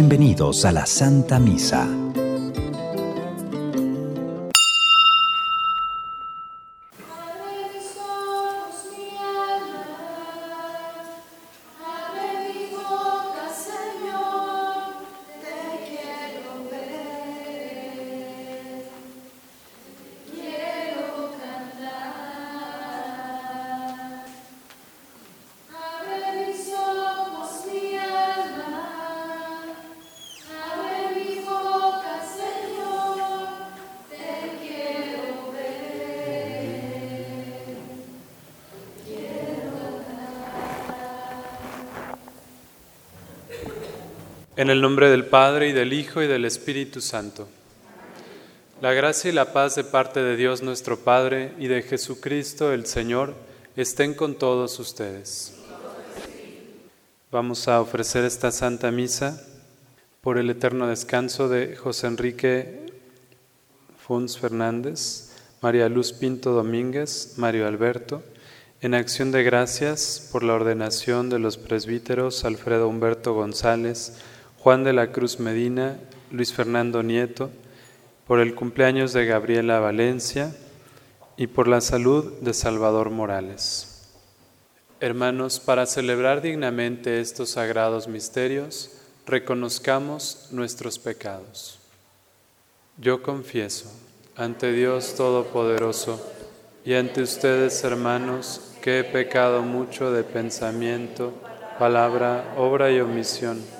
Bienvenidos a la Santa Misa. Nombre del Padre y del Hijo y del Espíritu Santo. La gracia y la paz de parte de Dios nuestro Padre y de Jesucristo el Señor estén con todos ustedes. Vamos a ofrecer esta Santa Misa por el eterno descanso de José Enrique Fons Fernández, María Luz Pinto Domínguez, Mario Alberto, en acción de gracias por la ordenación de los presbíteros Alfredo Humberto González, Juan de la Cruz Medina, Luis Fernando Nieto, por el cumpleaños de Gabriela Valencia y por la salud de Salvador Morales. Hermanos, para celebrar dignamente estos sagrados misterios, reconozcamos nuestros pecados. Yo confieso ante Dios Todopoderoso y ante ustedes, hermanos, que he pecado mucho de pensamiento, palabra, obra y omisión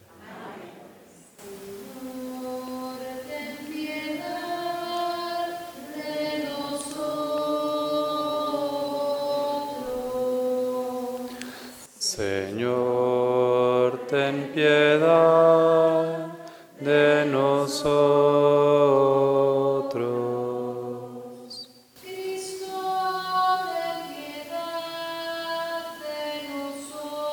Señor, ten piedad de nosotros. Cristo, ten piedad de nosotros.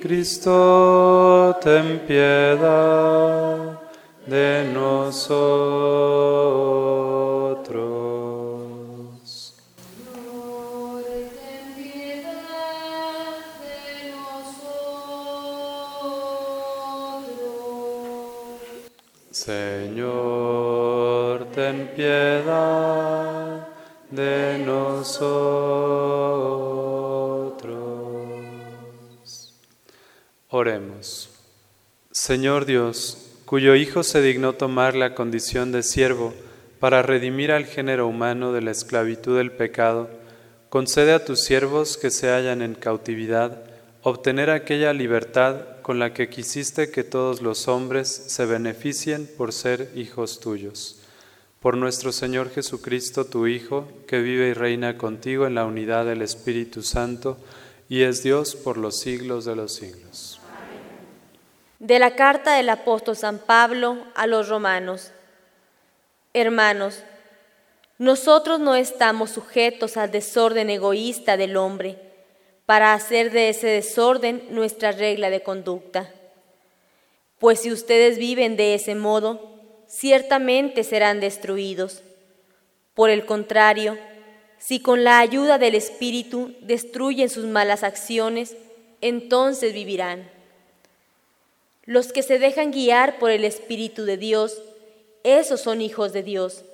Cristo, ten piedad de nosotros. Señor Dios, cuyo Hijo se dignó tomar la condición de siervo para redimir al género humano de la esclavitud del pecado, concede a tus siervos que se hallan en cautividad obtener aquella libertad con la que quisiste que todos los hombres se beneficien por ser hijos tuyos. Por nuestro Señor Jesucristo, tu Hijo, que vive y reina contigo en la unidad del Espíritu Santo, y es Dios por los siglos de los siglos. De la carta del apóstol San Pablo a los romanos. Hermanos, nosotros no estamos sujetos al desorden egoísta del hombre para hacer de ese desorden nuestra regla de conducta. Pues si ustedes viven de ese modo, ciertamente serán destruidos. Por el contrario, si con la ayuda del Espíritu destruyen sus malas acciones, entonces vivirán. Los que se dejan guiar por el Espíritu de Dios, esos son hijos de Dios.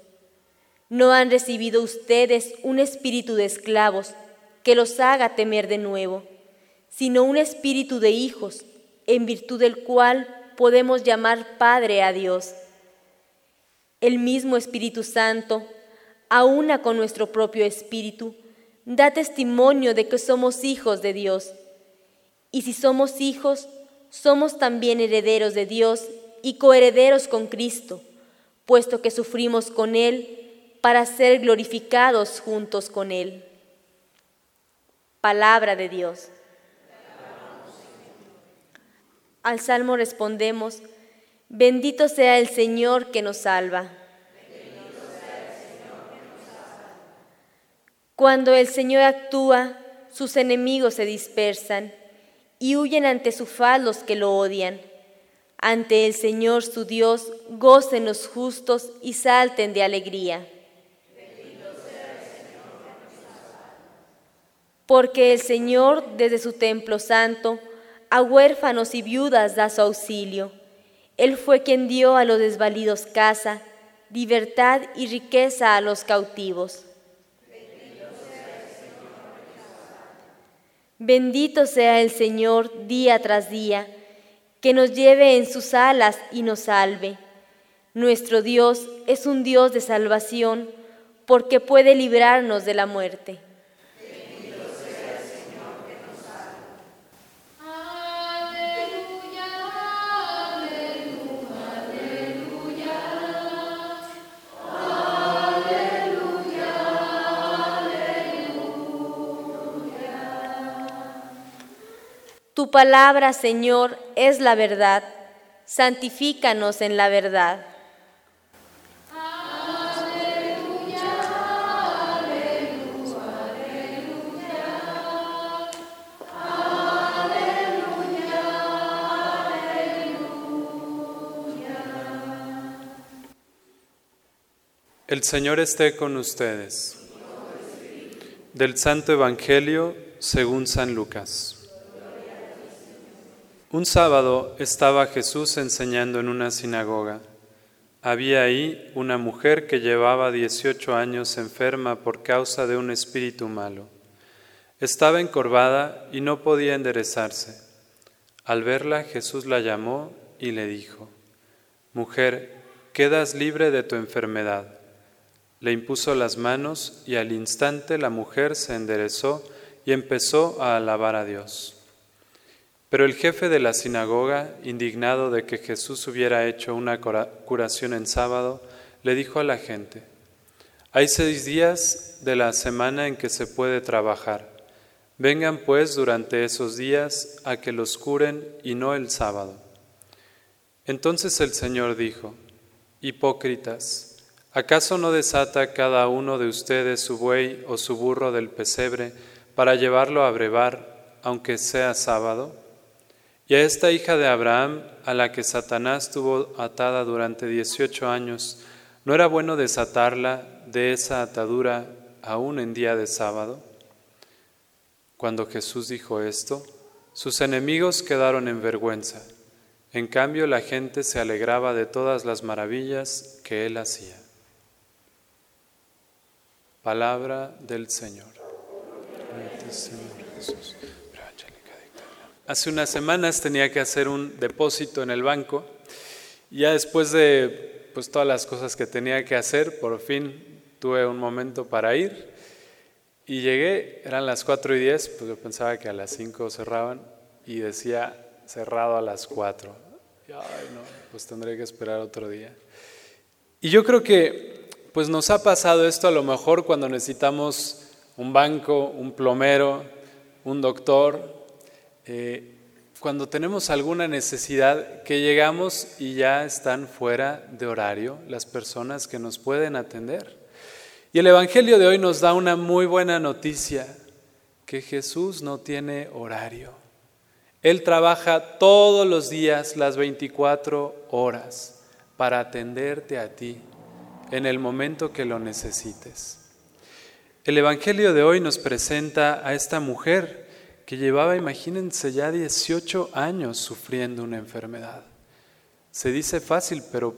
No han recibido ustedes un espíritu de esclavos que los haga temer de nuevo, sino un espíritu de hijos, en virtud del cual podemos llamar Padre a Dios. El mismo Espíritu Santo, aúna con nuestro propio espíritu, da testimonio de que somos hijos de Dios. Y si somos hijos, somos también herederos de Dios y coherederos con Cristo, puesto que sufrimos con Él para ser glorificados juntos con Él. Palabra de Dios. Al salmo respondemos, Bendito sea el Señor que nos salva. Cuando el Señor actúa, sus enemigos se dispersan y huyen ante su faz los que lo odian. Ante el Señor su Dios, gocen los justos y salten de alegría. Porque el Señor desde su templo santo a huérfanos y viudas da su auxilio. Él fue quien dio a los desvalidos casa, libertad y riqueza a los cautivos. Bendito sea el Señor día tras día, que nos lleve en sus alas y nos salve. Nuestro Dios es un Dios de salvación, porque puede librarnos de la muerte. Palabra, Señor, es la verdad. Santifícanos en la verdad. El Señor esté con ustedes. Del Santo Evangelio según San Lucas. Un sábado estaba Jesús enseñando en una sinagoga. Había ahí una mujer que llevaba 18 años enferma por causa de un espíritu malo. Estaba encorvada y no podía enderezarse. Al verla, Jesús la llamó y le dijo, Mujer, quedas libre de tu enfermedad. Le impuso las manos y al instante la mujer se enderezó y empezó a alabar a Dios. Pero el jefe de la sinagoga, indignado de que Jesús hubiera hecho una cura- curación en sábado, le dijo a la gente, hay seis días de la semana en que se puede trabajar. Vengan pues durante esos días a que los curen y no el sábado. Entonces el Señor dijo, Hipócritas, ¿acaso no desata cada uno de ustedes su buey o su burro del pesebre para llevarlo a brevar, aunque sea sábado? Y a esta hija de Abraham, a la que Satanás tuvo atada durante 18 años, ¿no era bueno desatarla de esa atadura aún en día de sábado? Cuando Jesús dijo esto, sus enemigos quedaron en vergüenza. En cambio, la gente se alegraba de todas las maravillas que él hacía. Palabra del Señor. Hace unas semanas tenía que hacer un depósito en el banco. Ya después de pues, todas las cosas que tenía que hacer, por fin tuve un momento para ir. Y llegué, eran las 4 y 10, pues yo pensaba que a las 5 cerraban y decía cerrado a las 4. Y, ay, no, pues tendré que esperar otro día. Y yo creo que pues nos ha pasado esto a lo mejor cuando necesitamos un banco, un plomero, un doctor, cuando tenemos alguna necesidad que llegamos y ya están fuera de horario las personas que nos pueden atender. Y el Evangelio de hoy nos da una muy buena noticia, que Jesús no tiene horario. Él trabaja todos los días las 24 horas para atenderte a ti en el momento que lo necesites. El Evangelio de hoy nos presenta a esta mujer que llevaba, imagínense, ya 18 años sufriendo una enfermedad. Se dice fácil, pero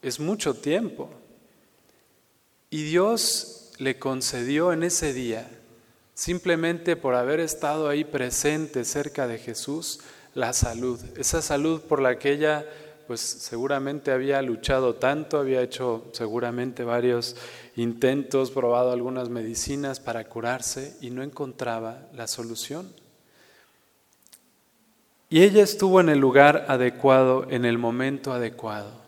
es mucho tiempo. Y Dios le concedió en ese día, simplemente por haber estado ahí presente cerca de Jesús, la salud, esa salud por la que ella pues seguramente había luchado tanto, había hecho seguramente varios intentos, probado algunas medicinas para curarse y no encontraba la solución. Y ella estuvo en el lugar adecuado, en el momento adecuado.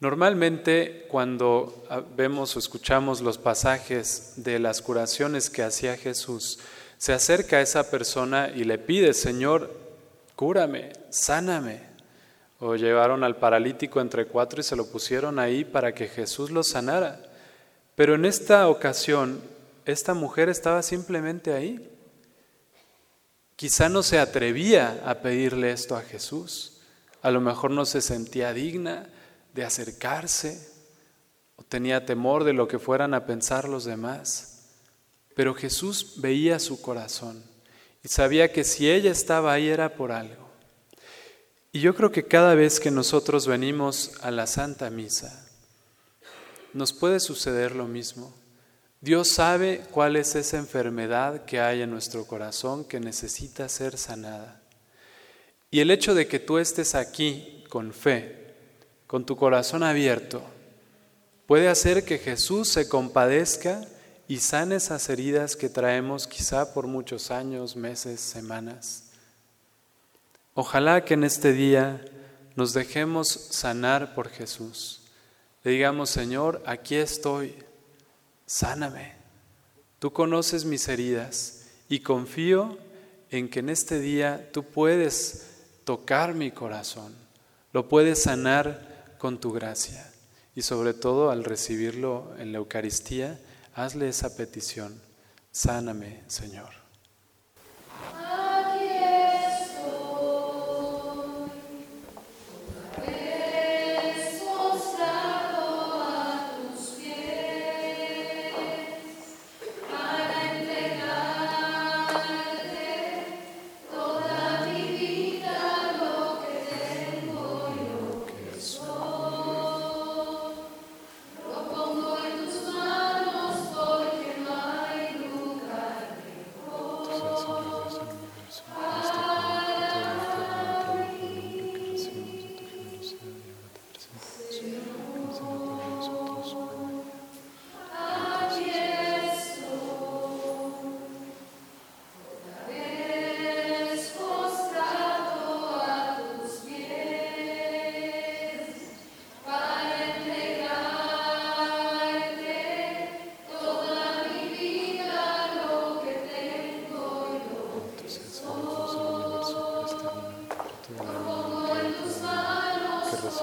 Normalmente cuando vemos o escuchamos los pasajes de las curaciones que hacía Jesús, se acerca a esa persona y le pide, Señor, cúrame, sáname. O llevaron al paralítico entre cuatro y se lo pusieron ahí para que Jesús lo sanara. Pero en esta ocasión, esta mujer estaba simplemente ahí. Quizá no se atrevía a pedirle esto a Jesús. A lo mejor no se sentía digna de acercarse o tenía temor de lo que fueran a pensar los demás. Pero Jesús veía su corazón y sabía que si ella estaba ahí era por algo. Y yo creo que cada vez que nosotros venimos a la Santa Misa, nos puede suceder lo mismo. Dios sabe cuál es esa enfermedad que hay en nuestro corazón que necesita ser sanada. Y el hecho de que tú estés aquí con fe, con tu corazón abierto, puede hacer que Jesús se compadezca y sane esas heridas que traemos quizá por muchos años, meses, semanas. Ojalá que en este día nos dejemos sanar por Jesús. Le digamos, Señor, aquí estoy, sáname. Tú conoces mis heridas y confío en que en este día tú puedes tocar mi corazón, lo puedes sanar con tu gracia. Y sobre todo al recibirlo en la Eucaristía, hazle esa petición, sáname, Señor.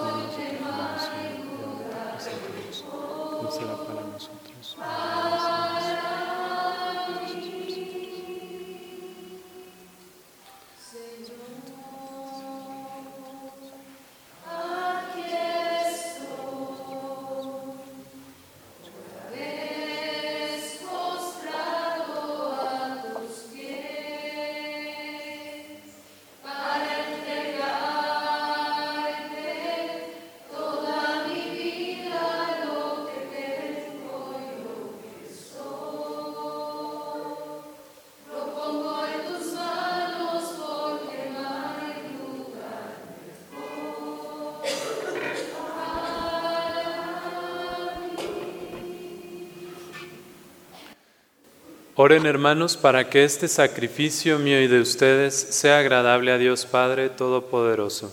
Porque no hay para nosotros. Oren hermanos para que este sacrificio mío y de ustedes sea agradable a Dios Padre Todopoderoso.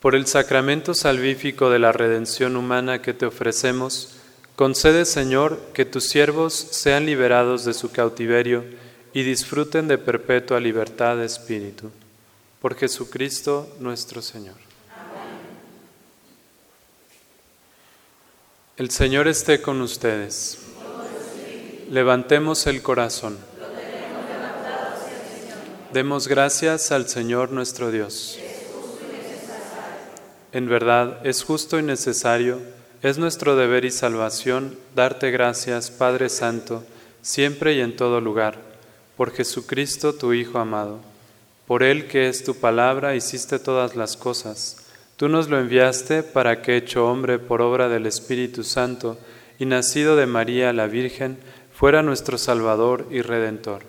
Por el sacramento salvífico de la redención humana que te ofrecemos, concede Señor que tus siervos sean liberados de su cautiverio y disfruten de perpetua libertad de espíritu. Por Jesucristo nuestro Señor. El Señor esté con ustedes. Levantemos el corazón. Demos gracias al Señor nuestro Dios. En verdad, es justo y necesario, es nuestro deber y salvación darte gracias, Padre Santo, siempre y en todo lugar, por Jesucristo, tu Hijo amado. Por Él que es tu palabra, hiciste todas las cosas. Tú nos lo enviaste para que, hecho hombre por obra del Espíritu Santo y nacido de María la Virgen, fuera nuestro Salvador y Redentor.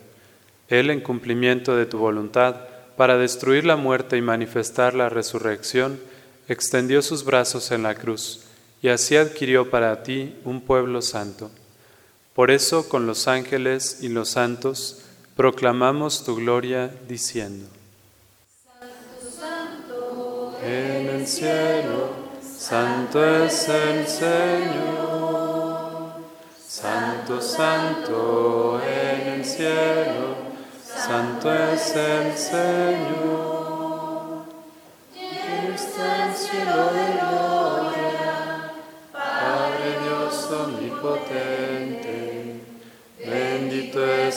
Él, en cumplimiento de tu voluntad, para destruir la muerte y manifestar la resurrección, extendió sus brazos en la cruz y así adquirió para ti un pueblo santo. Por eso, con los ángeles y los santos, proclamamos tu gloria diciendo, En el cielo, santo es el Señor, santo Santo, santo en el cielo, santo es el Señor.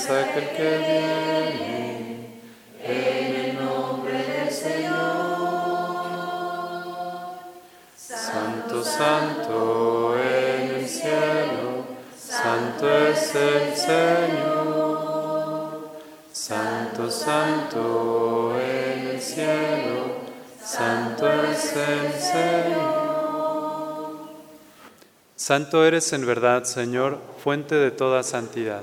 Es aquel que viene en el nombre del Señor. Santo, santo en el cielo, santo es el Señor. Santo, santo en el cielo, santo es el Señor. Santo eres en verdad, Señor, fuente de toda santidad.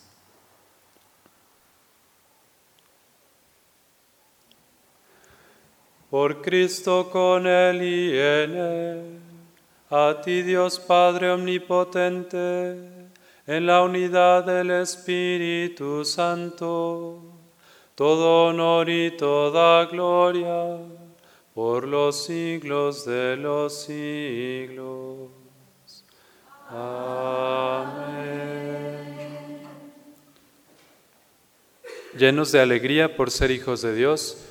Por Cristo con Él y en Él, a ti Dios Padre Omnipotente, en la unidad del Espíritu Santo, todo honor y toda gloria por los siglos de los siglos. Amén. Llenos de alegría por ser hijos de Dios,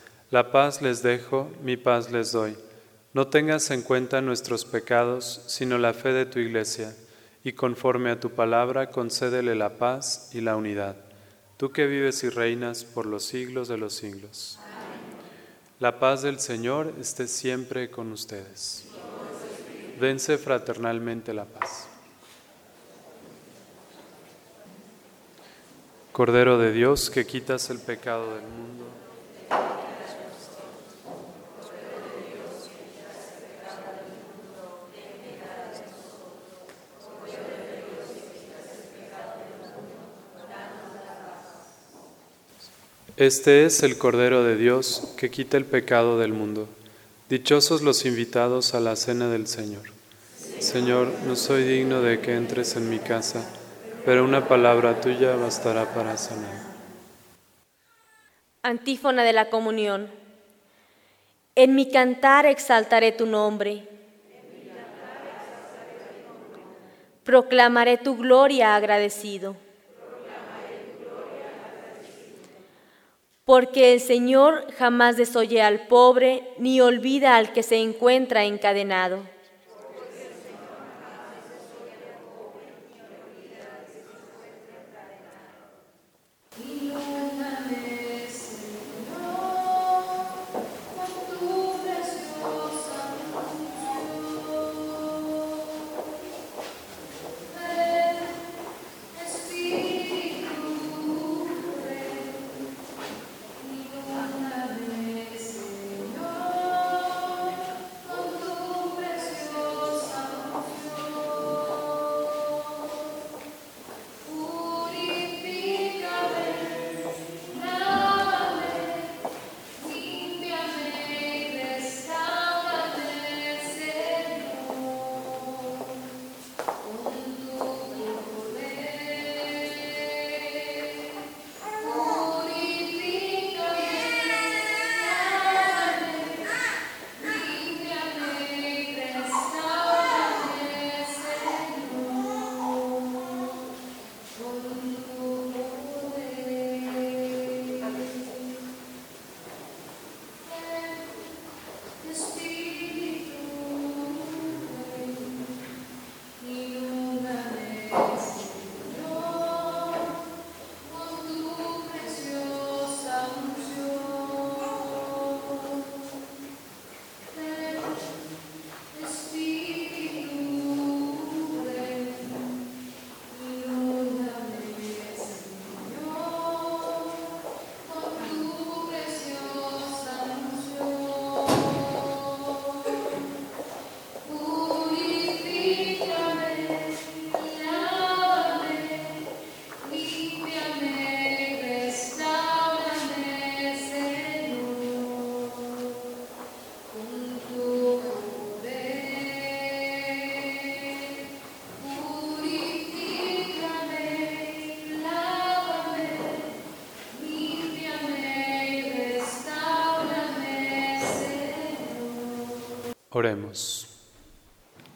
la paz les dejo, mi paz les doy. No tengas en cuenta nuestros pecados, sino la fe de tu iglesia, y conforme a tu palabra concédele la paz y la unidad. Tú que vives y reinas por los siglos de los siglos. La paz del Señor esté siempre con ustedes. Dense fraternalmente la paz. Cordero de Dios, que quitas el pecado del mundo. Este es el Cordero de Dios que quita el pecado del mundo. Dichosos los invitados a la cena del Señor. Señor, no soy digno de que entres en mi casa, pero una palabra tuya bastará para sanar. Antífona de la comunión. En mi cantar exaltaré tu nombre. Proclamaré tu gloria agradecido. Porque el Señor jamás desoye al pobre ni olvida al que se encuentra encadenado.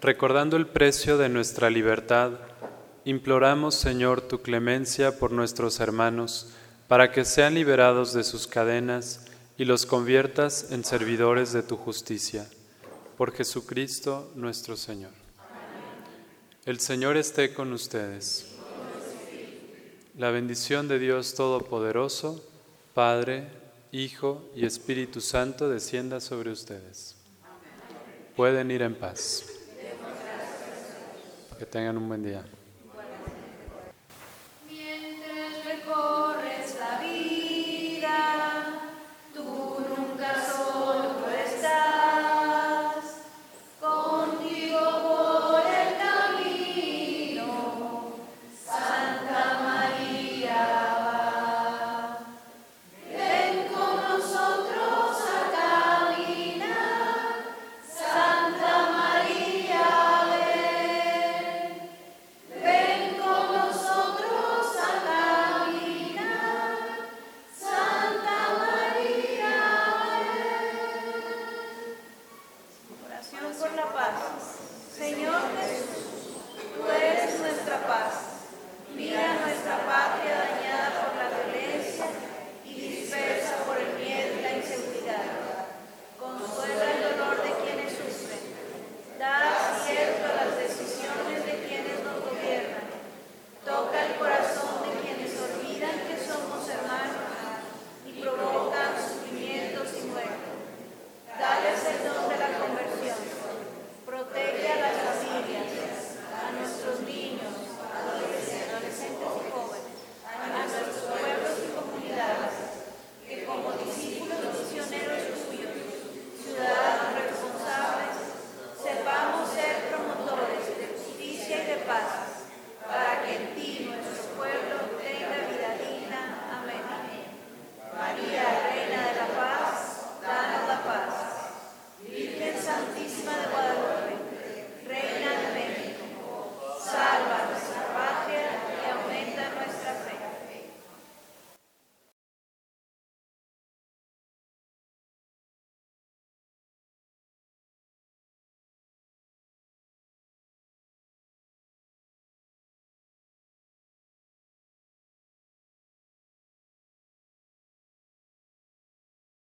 Recordando el precio de nuestra libertad, imploramos, Señor, tu clemencia por nuestros hermanos, para que sean liberados de sus cadenas y los conviertas en servidores de tu justicia. Por Jesucristo nuestro Señor. El Señor esté con ustedes. La bendición de Dios Todopoderoso, Padre, Hijo y Espíritu Santo descienda sobre ustedes. Pueden ir en paz. Que tengan un buen día.